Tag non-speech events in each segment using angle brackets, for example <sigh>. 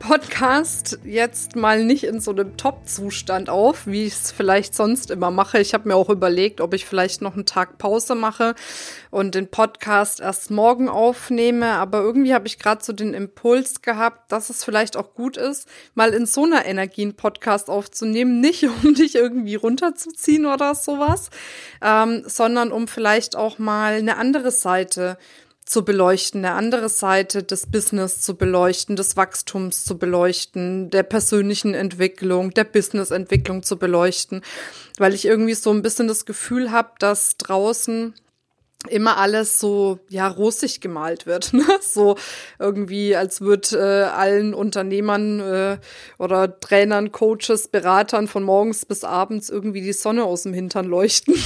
Podcast jetzt mal nicht in so einem Top-Zustand auf, wie ich es vielleicht sonst immer mache. Ich habe mir auch überlegt, ob ich vielleicht noch einen Tag Pause mache und den Podcast erst morgen aufnehme. Aber irgendwie habe ich gerade so den Impuls gehabt, dass es vielleicht auch gut ist, mal in so einer Energie einen Podcast aufzunehmen. <laughs> Nicht, um dich irgendwie runterzuziehen oder sowas, ähm, sondern um vielleicht auch mal eine andere Seite zu beleuchten, eine andere Seite des Business zu beleuchten, des Wachstums zu beleuchten, der persönlichen Entwicklung, der Businessentwicklung zu beleuchten, weil ich irgendwie so ein bisschen das Gefühl habe, dass draußen immer alles so ja rosig gemalt wird, <laughs> ne? so irgendwie als wird äh, allen Unternehmern äh, oder Trainern, Coaches, Beratern von morgens bis abends irgendwie die Sonne aus dem Hintern leuchten. <laughs>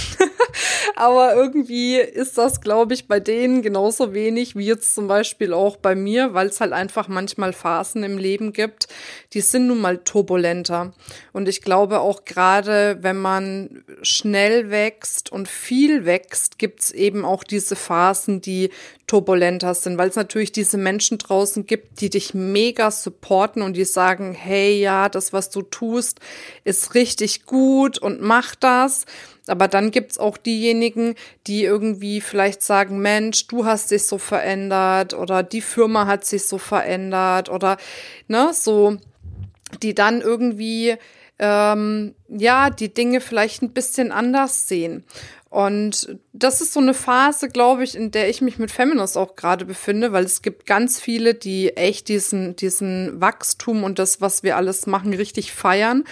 Aber irgendwie ist das, glaube ich, bei denen genauso wenig wie jetzt zum Beispiel auch bei mir, weil es halt einfach manchmal Phasen im Leben gibt, die sind nun mal turbulenter. Und ich glaube auch gerade, wenn man schnell wächst und viel wächst, gibt es eben auch diese Phasen, die turbulenter sind, weil es natürlich diese Menschen draußen gibt, die dich mega supporten und die sagen, hey, ja, das, was du tust, ist richtig gut und mach das. Aber dann gibt's auch diejenigen, die irgendwie vielleicht sagen, Mensch, du hast dich so verändert oder die Firma hat sich so verändert oder ne, so, die dann irgendwie ähm, ja die Dinge vielleicht ein bisschen anders sehen. Und das ist so eine Phase, glaube ich, in der ich mich mit Feminist auch gerade befinde, weil es gibt ganz viele, die echt diesen, diesen Wachstum und das, was wir alles machen, richtig feiern.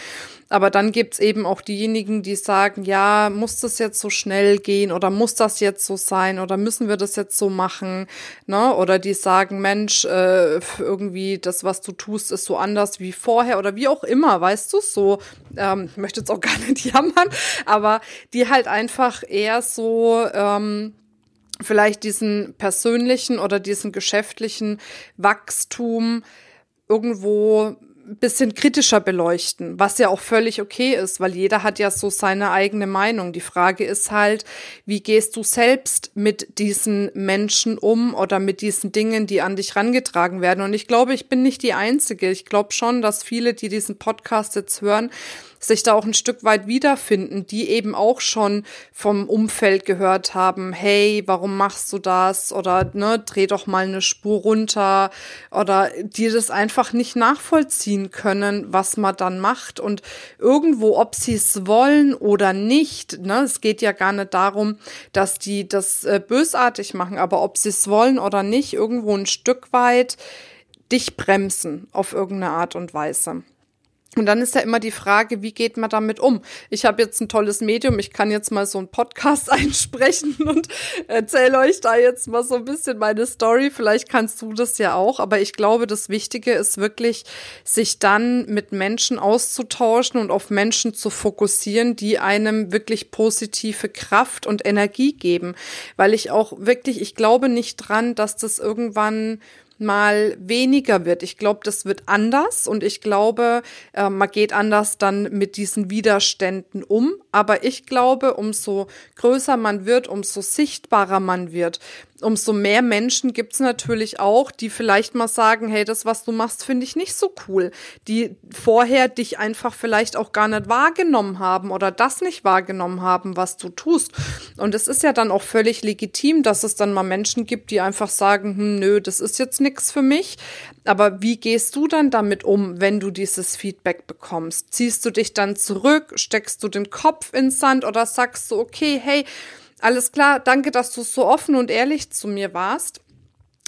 Aber dann gibt's eben auch diejenigen, die sagen, ja, muss das jetzt so schnell gehen oder muss das jetzt so sein oder müssen wir das jetzt so machen? Ne? Oder die sagen, Mensch, äh, irgendwie das, was du tust, ist so anders wie vorher oder wie auch immer, weißt du, so, ähm, ich möchte jetzt auch <laughs> gar nicht jammern, aber die halt einfach eher so, ähm, vielleicht diesen persönlichen oder diesen geschäftlichen Wachstum irgendwo bisschen kritischer beleuchten, was ja auch völlig okay ist, weil jeder hat ja so seine eigene Meinung. Die Frage ist halt, wie gehst du selbst mit diesen Menschen um oder mit diesen Dingen, die an dich rangetragen werden? Und ich glaube, ich bin nicht die Einzige. Ich glaube schon, dass viele, die diesen Podcast jetzt hören, sich da auch ein Stück weit wiederfinden, die eben auch schon vom Umfeld gehört haben, hey, warum machst du das? Oder ne, dreh doch mal eine Spur runter oder die das einfach nicht nachvollziehen können, was man dann macht. Und irgendwo, ob sie es wollen oder nicht, ne, es geht ja gar nicht darum, dass die das äh, bösartig machen, aber ob sie es wollen oder nicht, irgendwo ein Stück weit dich bremsen auf irgendeine Art und Weise. Und dann ist ja immer die Frage, wie geht man damit um? Ich habe jetzt ein tolles Medium, ich kann jetzt mal so einen Podcast <laughs> einsprechen und erzähle euch da jetzt mal so ein bisschen meine Story. Vielleicht kannst du das ja auch, aber ich glaube, das Wichtige ist wirklich, sich dann mit Menschen auszutauschen und auf Menschen zu fokussieren, die einem wirklich positive Kraft und Energie geben. Weil ich auch wirklich, ich glaube nicht dran, dass das irgendwann mal weniger wird. Ich glaube, das wird anders und ich glaube, äh, man geht anders dann mit diesen Widerständen um. Aber ich glaube, umso größer man wird, umso sichtbarer man wird, umso mehr Menschen gibt's natürlich auch, die vielleicht mal sagen, hey, das, was du machst, finde ich nicht so cool. Die vorher dich einfach vielleicht auch gar nicht wahrgenommen haben oder das nicht wahrgenommen haben, was du tust. Und es ist ja dann auch völlig legitim, dass es dann mal Menschen gibt, die einfach sagen, hm, nö, das ist jetzt nichts für mich. Aber wie gehst du dann damit um, wenn du dieses Feedback bekommst? Ziehst du dich dann zurück? Steckst du den Kopf ins Sand oder sagst du, okay, hey, alles klar, danke, dass du so offen und ehrlich zu mir warst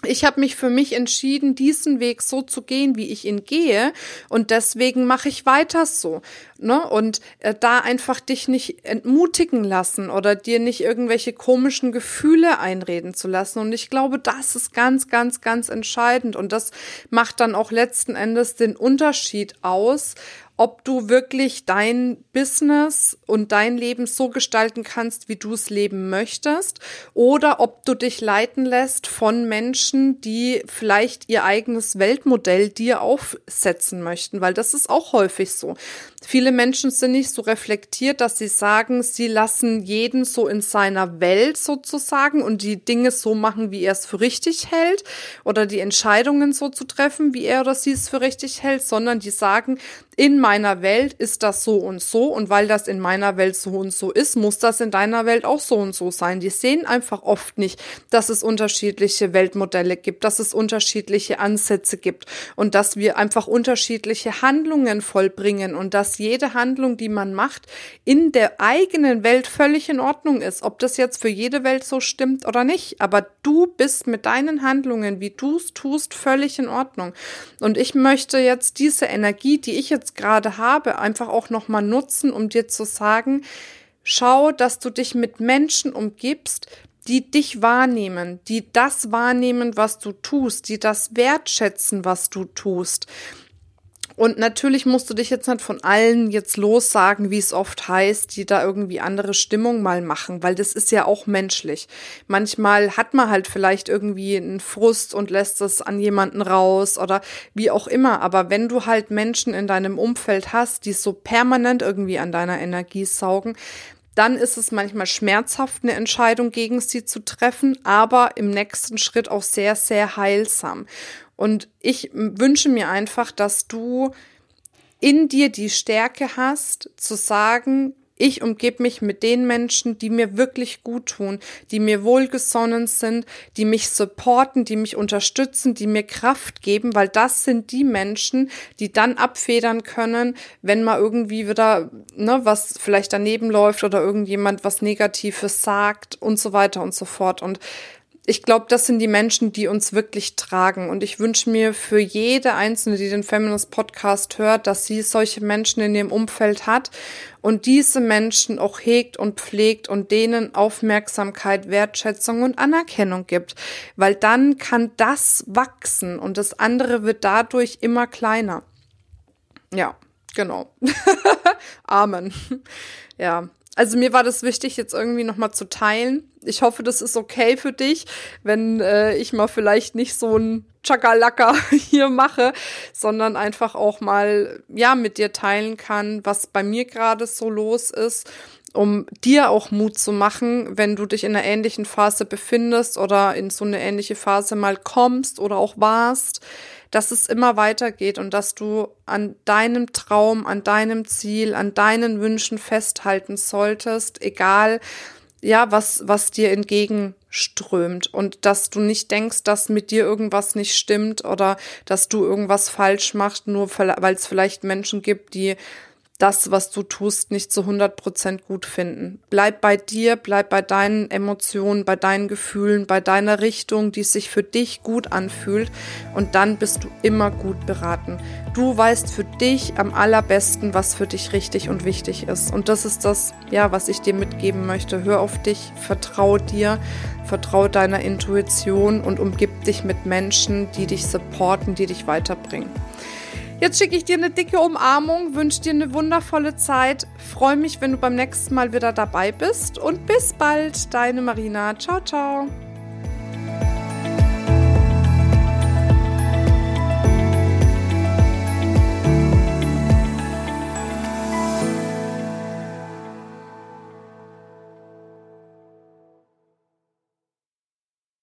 ich habe mich für mich entschieden, diesen Weg so zu gehen, wie ich ihn gehe. Und deswegen mache ich weiter so. Ne? Und äh, da einfach dich nicht entmutigen lassen oder dir nicht irgendwelche komischen Gefühle einreden zu lassen. Und ich glaube, das ist ganz, ganz, ganz entscheidend. Und das macht dann auch letzten Endes den Unterschied aus, ob du wirklich dein Business und dein Leben so gestalten kannst, wie du es leben möchtest, oder ob du dich leiten lässt von Menschen, die vielleicht ihr eigenes Weltmodell dir aufsetzen möchten, weil das ist auch häufig so. Viele Menschen sind nicht so reflektiert, dass sie sagen, sie lassen jeden so in seiner Welt sozusagen und die Dinge so machen, wie er es für richtig hält oder die Entscheidungen so zu treffen, wie er oder sie es für richtig hält, sondern die sagen, in meiner Welt ist das so und so und weil das in meiner Welt so und so ist, muss das in deiner Welt auch so und so sein. Die sehen einfach oft nicht, dass es unterschiedliche Weltmodelle gibt, dass es unterschiedliche Ansätze gibt und dass wir einfach unterschiedliche Handlungen vollbringen und dass jede Handlung, die man macht, in der eigenen Welt völlig in Ordnung ist. Ob das jetzt für jede Welt so stimmt oder nicht, aber du bist mit deinen Handlungen, wie du es tust, völlig in Ordnung. Und ich möchte jetzt diese Energie, die ich jetzt jetzt gerade habe, einfach auch nochmal nutzen, um dir zu sagen, schau, dass du dich mit Menschen umgibst, die dich wahrnehmen, die das wahrnehmen, was du tust, die das wertschätzen, was du tust. Und natürlich musst du dich jetzt nicht von allen jetzt lossagen, wie es oft heißt, die da irgendwie andere Stimmung mal machen, weil das ist ja auch menschlich. Manchmal hat man halt vielleicht irgendwie einen Frust und lässt es an jemanden raus oder wie auch immer. Aber wenn du halt Menschen in deinem Umfeld hast, die so permanent irgendwie an deiner Energie saugen, dann ist es manchmal schmerzhaft, eine Entscheidung gegen sie zu treffen, aber im nächsten Schritt auch sehr, sehr heilsam. Und ich wünsche mir einfach, dass du in dir die Stärke hast, zu sagen, ich umgebe mich mit den Menschen, die mir wirklich gut tun, die mir wohlgesonnen sind, die mich supporten, die mich unterstützen, die mir Kraft geben, weil das sind die Menschen, die dann abfedern können, wenn mal irgendwie wieder, ne, was vielleicht daneben läuft oder irgendjemand was Negatives sagt und so weiter und so fort. Und ich glaube, das sind die Menschen, die uns wirklich tragen. Und ich wünsche mir für jede Einzelne, die den Feminist Podcast hört, dass sie solche Menschen in ihrem Umfeld hat und diese Menschen auch hegt und pflegt und denen Aufmerksamkeit, Wertschätzung und Anerkennung gibt. Weil dann kann das wachsen und das andere wird dadurch immer kleiner. Ja, genau. <laughs> Amen. Ja, also mir war das wichtig, jetzt irgendwie nochmal zu teilen. Ich hoffe, das ist okay für dich, wenn äh, ich mal vielleicht nicht so ein Chakalaka <laughs> hier mache, sondern einfach auch mal, ja, mit dir teilen kann, was bei mir gerade so los ist, um dir auch Mut zu machen, wenn du dich in einer ähnlichen Phase befindest oder in so eine ähnliche Phase mal kommst oder auch warst dass es immer weitergeht und dass du an deinem Traum, an deinem Ziel, an deinen Wünschen festhalten solltest, egal ja, was, was dir entgegenströmt. Und dass du nicht denkst, dass mit dir irgendwas nicht stimmt oder dass du irgendwas falsch machst, nur weil es vielleicht Menschen gibt, die das, was du tust, nicht zu 100 Prozent gut finden. Bleib bei dir, bleib bei deinen Emotionen, bei deinen Gefühlen, bei deiner Richtung, die sich für dich gut anfühlt und dann bist du immer gut beraten. Du weißt für dich am allerbesten, was für dich richtig und wichtig ist. Und das ist das, ja, was ich dir mitgeben möchte. Hör auf dich, vertrau dir, vertrau deiner Intuition und umgib dich mit Menschen, die dich supporten, die dich weiterbringen. Jetzt schicke ich dir eine dicke Umarmung, wünsche dir eine wundervolle Zeit, freue mich, wenn du beim nächsten Mal wieder dabei bist und bis bald, deine Marina. Ciao, ciao.